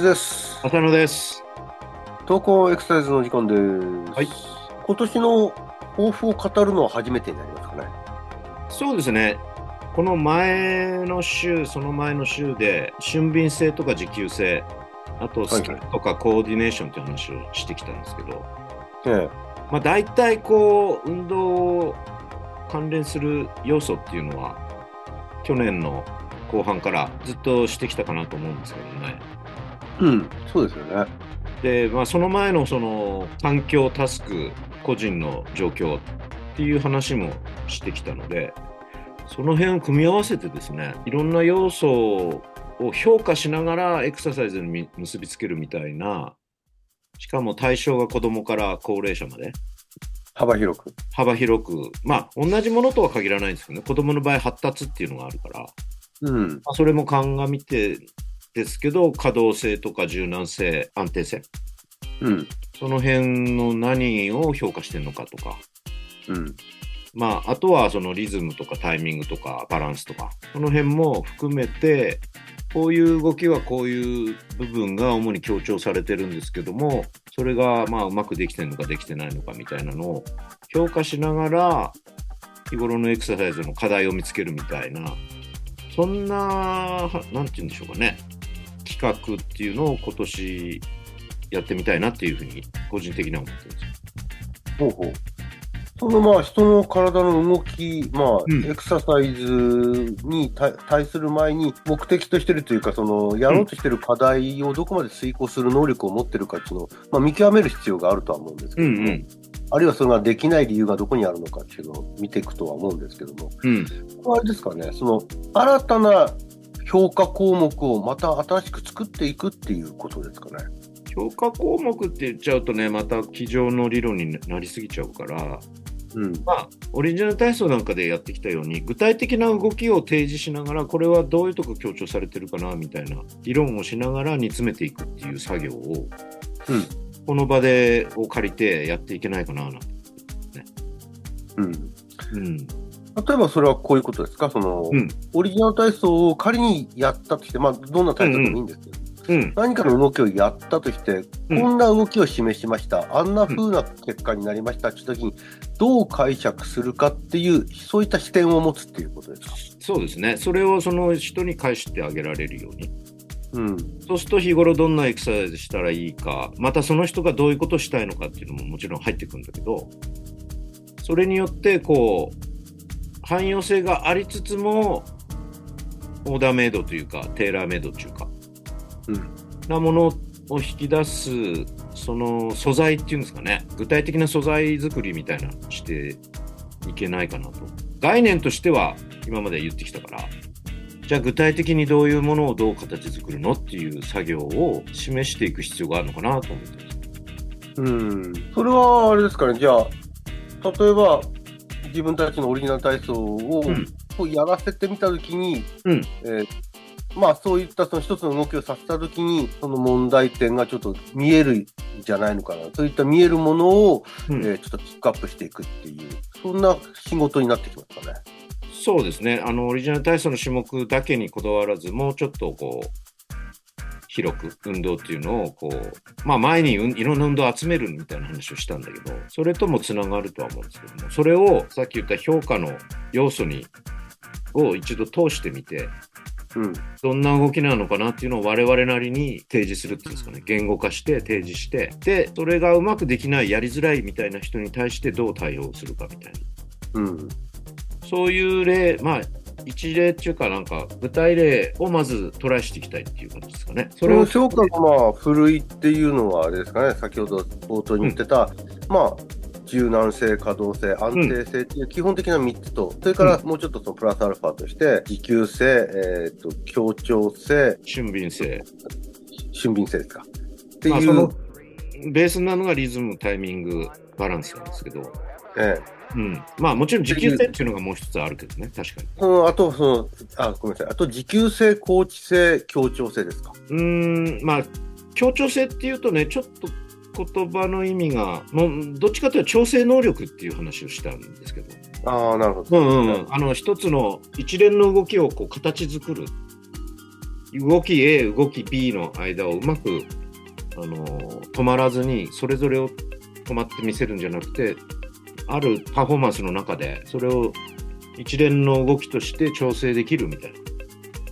ズです。浅野です。投稿エクササイズの時間です。はい。今年の抱負を語るのは初めてになりますかね。そうですね。この前の週、その前の週で、俊敏性とか持久性、あとスキルとかコーディネーションという話をしてきたんですけど、えまあ、大体こう、運動関連する要素っていうのは、去年の後半からずっとしてきたかなと思うんですけどね。え。うん、そうですよね。で、まあ、その前のその環境、タスク、個人の状況っていう話もしてきたので、その辺を組み合わせてですね、いろんな要素を評価しながらエクササイズに結びつけるみたいな、しかも対象が子供から高齢者まで幅広く。幅広く、まあ同じものとは限らないんですけどね、子供の場合発達っていうのがあるから、うん。まあそれも鑑みてですけど、可動性とか柔軟性、安定性。うん。その辺の何を評価してるのかとか、うん。まあ、あとはそのリズムとかタイミングとかバランスとか、その辺も含めて、こういう動きはこういう部分が主に強調されてるんですけども、それがまあうまくできてるのかできてないのかみたいなのを評価しながら、日頃のエクササイズの課題を見つけるみたいな、そんな、はなんて言うんでしょうかね、企画っていうのを今年やってみたいなっていうふうに、個人的には思ってるんですよ。ほうほう。そのまあ人の体の動き、まあ、うんエクササイズに対対する前に目的としてるというか、そのやろうとしてる課題をどこまで遂行する能力を持ってるかっていうのを、まあ、見極める必要があるとは思うんですけども、うんうん。あるいはそれができない理由がどこにあるのかっていうのを見ていくとは思うんですけども、うん。あれですかね、その新たな評価項目をまた新しく作っていくっていうことですかね。評価項目って言っちゃうとね、また机上の理論になりすぎちゃうから、うん。まあ、オリジナル体操なんかでやってきたように、具体的な動きを提示しながら、これはどういうとこ強調されてるかな、みたいな議論をしながら煮詰めていくっていう作業を、うんこの場でを借りてやっていけないかな、なんて。うん。うん。例えばそれはこういうことですか？その、うんオリジナル体操を仮にやったとして、まあ、どんな体操でもいいんですけど、うん。何かの動きをやったとして、うんこんな動きを示しました、あんな風な結果になりましたって時に、どう解釈するかっていう、そういった視点を持つっていうことですか？そうですね。それをその人に返してあげられるように。うん。そうすると日頃どんなエクササイズしたらいいか、またその人がどういうことをしたいのかっていうのももちろん入ってくるんだけど、それによってこう、汎用性がありつつも、オーダーメイドというか、テーラーメイドというか、うんなものを引き出す、その素材っていうんですかね、具体的な素材作りみたいなのしていけないかなと。概念としては今まで言ってきたから、じゃあ具体的にどういうものをどう形作るのっていう作業を示していく必要があるのかなと思ってます。うん。それはあれですかね、じゃあ、例えば、自分たちのオリジナル体操を、うんこうやらせてみたときに、うんえーまあそういったその一つの動きをさせたときに、その問題点がちょっと見えるんじゃないのかな。そういった見えるものを、うんえーちょっとピックアップしていくっていう、そんな仕事になってきますかね。そうですね。あの、オリジナル体操の種目だけにこだわらず、もうちょっとこう、広く運動っていうのを、こう、まあ前にうんいろんな運動を集めるみたいな話をしたんだけど、それともつながるとは思うんですけども、それをさっき言った評価の要素に、を一度通してみて、うん。どんな動きなのかなっていうのを我々なりに提示するっていうんですかね、言語化して提示して、で、それがうまくできない、やりづらいみたいな人に対してどう対応するかみたいな。うん。そういう例、まあ、一例っていうか、なんか、具体例をまずトライしていきたいっていう感じですかね。それを評価がまあ、古いっていうのはあれですかね、先ほど冒頭に言ってた、まあ、柔軟性、可動性、安定性っていう基本的な3つと、それからもうちょっとそのプラスアルファとして、持久性、えっ、と、協調性、俊敏性。俊敏性ですか。っていう、ベースなのがリズム、タイミング、バランスなんですけど、ええうん。まあ、もちろん持久性っていうのがもう一つあるけどね、確かに。そのあと、その、あ、ごめんなさい。あと、持久性、高知性、協調性ですか？うーん、まあ、協調性っていうとね、ちょっと言葉の意味が、もう、どっちかというと調整能力っていう話をしたんですけど、ああ、なるほど。うんうんうん、あの、一つの一連の動きをこう形作る動き A、動き B の間をうまく、あの止まらずに、それぞれを止まって見せるんじゃなくて、あるパフォーマンスの中で、それを一連の動きとして調整できるみたいな。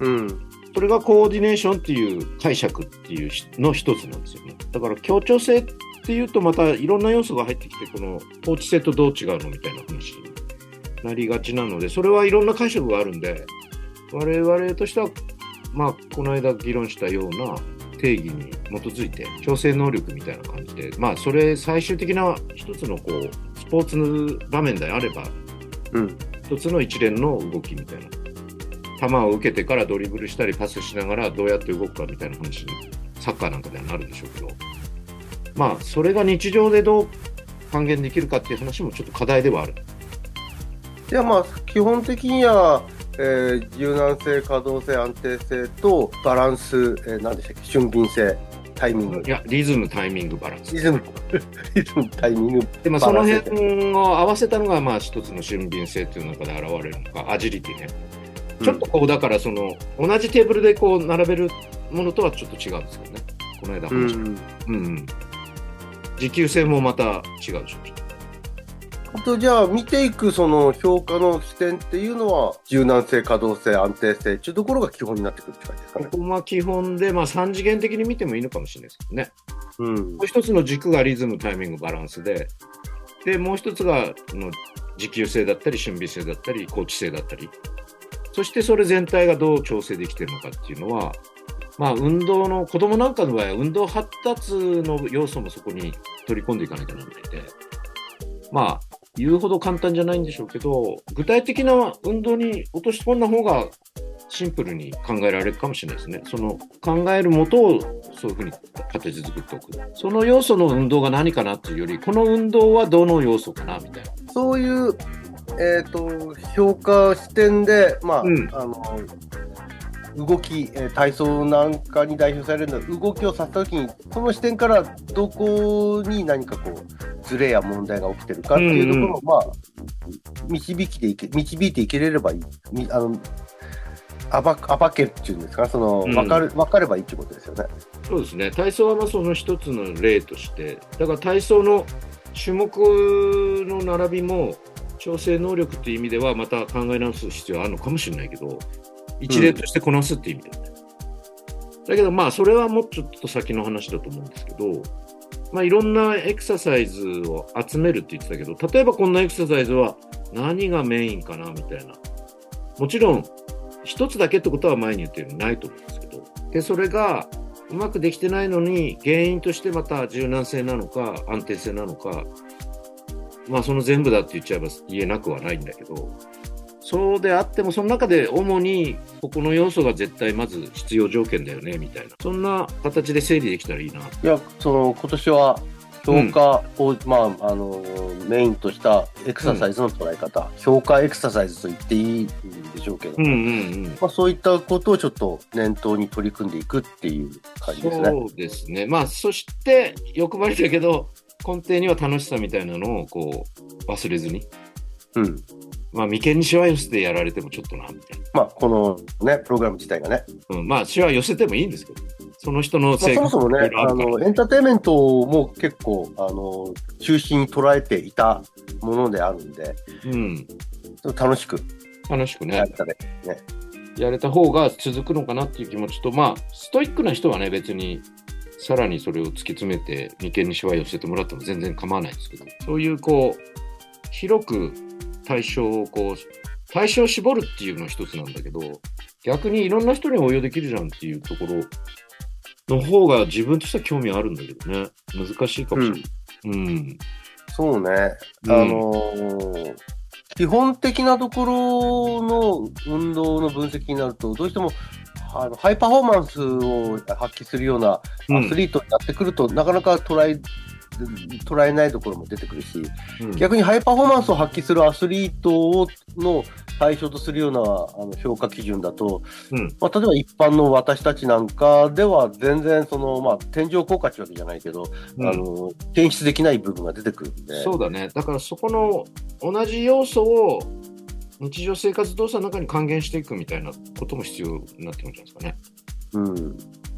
うん。それがコーディネーションっていう解釈っていうしの一つなんですよね。だから協調性っていうとまたいろんな要素が入ってきて、この統治性とどう違うのみたいな話になりがちなので、それはいろんな解釈があるんで、我々としては、まあ、この間議論したような定義に基づいて、調整能力みたいな感じで、まあ、それ最終的な一つのこう、スポーツ場面であれば、うん。一つの一連の動きみたいな。球を受けてからドリブルしたりパスしながらどうやって動くかみたいな話にサッカーなんかではなるでしょうけど、まあ、それが日常でどう還元できるかっていう話もちょっと課題ではある。いや、まあ、基本的には、えー柔軟性、可動性、安定性とバランス、えー何でしたっけ、俊敏性、タイミングい。や、リズム、タイミング、バランス。リズム、リズム、タイミング。で、まあ、その辺を合わせたのが、まあ、一つの俊敏性っていう中で現れるのか、アジリティね。ちょっとこう、だから、その、同じテーブルでこう、並べるものとはちょっと違うんですけどね。この間うん、話した。うん、うん。持久性もまた違うでしょうとじゃあ見ていくその評価の視点っていうのは柔軟性、可動性、安定性っていうところが基本になってくるって感じですかね。ここは基本で、まあ、3次元的に見てもいいのかもしれないですけどね。うんもう一つの軸がリズム、タイミング、バランスで、で、もう一つがあの持久性だったり、俊敏性だったり、高知性だったり、そしてそれ全体がどう調整できてるのかっていうのは、まあ、運動の、子供なんかの場合は、運動発達の要素もそこに取り込んでいかなきゃならないで、まあ、言うほど簡単じゃないんでしょうけど、具体的な運動に落とし込んだ方がシンプルに考えられるかもしれないですね。その考えるもとをそういうふうに形作っておく。その要素の運動が何かなっていうより、この運動はどの要素かなみたいな。そういう、えっ、と、評価視点で、まあ、うんあの、動き、えー体操なんかに代表されるのは、動きをさせたときに、その視点からどこに何かこう、ズレや問題が起きてるかっていうところを、まあ、導きでいけ、導いていけれればいい。みあの、暴く暴けるっていうんですか、その、うんわかる、わかればいいってことですよね。そうですね。体操はまあその一つの例として、だから体操の種目の並びも調整能力っていう意味ではまた考え直す必要はあるのかもしれないけど、一例としてこなすって意味ではね。だけどまあそれはもうちょっと先の話だと思うんですけど、まあいろんなエクササイズを集めるって言ってたけど、例えばこんなエクササイズは何がメインかなみたいな。もちろん一つだけってことは前に言ったようにないと思うんですけど、で、それがうまくできてないのに、原因としてまた柔軟性なのか、安定性なのか、まあその全部だって言っちゃえば言えなくはないんだけど、そうであっても、その中で主にここの要素が絶対まず必要条件だよね、みたいな。そんな形で整理できたらいいな。いや、その、今年は、評価を、まあ、あの、メインとしたエクササイズの捉え方、評価エクササイズと言っていいんでしょうけど、うんうんうん。まあ、そういったことをちょっと念頭に取り組んでいくっていう感じですね。そうですね。まあ、そして、欲張りだけど、根底には楽しさみたいなのを、こう、忘れずに。うん。まあ、眉間にしわ寄せてやられてもちょっとな、みたいな。まあ、このね、プログラム自体がね。うん、まあ、しわ寄せてもいいんですけど、その人のまあ、性格そもそもねあの、エンターテインメントも結構、あの、中心に捉えていたものであるんで、うん、楽しく楽しくねやっ、たね。やれた方が続くのかなっていう気持ちと、まあ、ストイックな人はね、別に、さらにそれを突き詰めて、眉間にしわ寄せてもらっても全然構わないんですけど、そういうこう、広く対象をこう、対象を絞るっていうのは一つなんだけど、逆にいろんな人に応用できるじゃんっていうところの方が自分としては興味あるんだけどね、難しいかもしれない。うん。そうね。うんあのー基本的なところの運動の分析になると、どうしてもあのハイパフォーマンスを発揮するようなうんアスリートになってくると、なかなか捉え捉えないところも出てくるし、逆にハイパフォーマンスを発揮するアスリートをの対象とするようなあの評価基準だと、まあ、例えば一般の私たちなんかでは全然その、まあ、天井効果っていうわけじゃないけど、あの検出できない部分が出てくるんで。そうだね。だからそこの同じ要素を日常生活動作の中に還元していくみたいなことも必要になってくるんじゃないですかね。うん。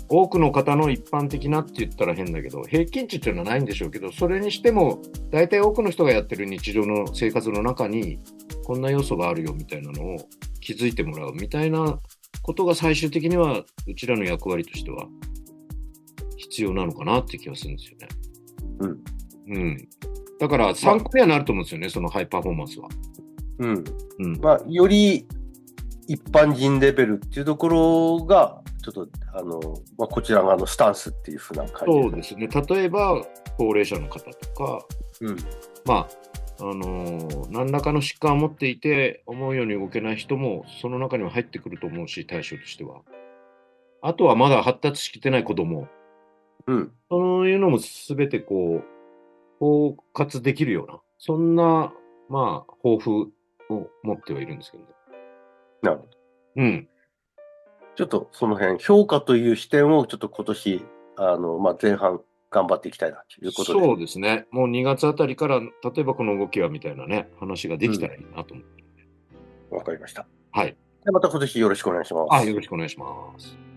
多くの方の一般的なって言ったら変だけど、平均値っていうのはないんでしょうけど、それにしても、大体多くの人がやってる日常の生活の中に、こんな要素があるよみたいなのを気づいてもらうみたいなことが最終的には、うちらの役割としては必要なのかなって気がするんですよね。うん。うん。だから参考にはなると思うんですよね、そのハイパフォーマンスは。うん。うん。まあ、より一般人レベルっていうところが、ちょっと、あの、まあ、こちら側のスタンスっていうふうな感じそうですね。例えば、高齢者の方とか、うん。まあ、あのー何らかの疾患を持っていて、思うように動けない人も、その中には入ってくると思うし、対象としては。あとはまだ発達しきってない子供。うん。そういうのもすべてこう、包括できるような、そんな、まあ、抱負を持ってはいるんですけどね。なるほど。うん。ちょっとその辺、評価という視点をちょっと今年、あの、まあ、前半頑張っていきたいなということで。そうですね。もう2月あたりから、例えばこの動きはみたいなね、話ができたらいいなと思って。わかりました。はい。でまた今年よろしくお願いします。あ、よろしくお願いします。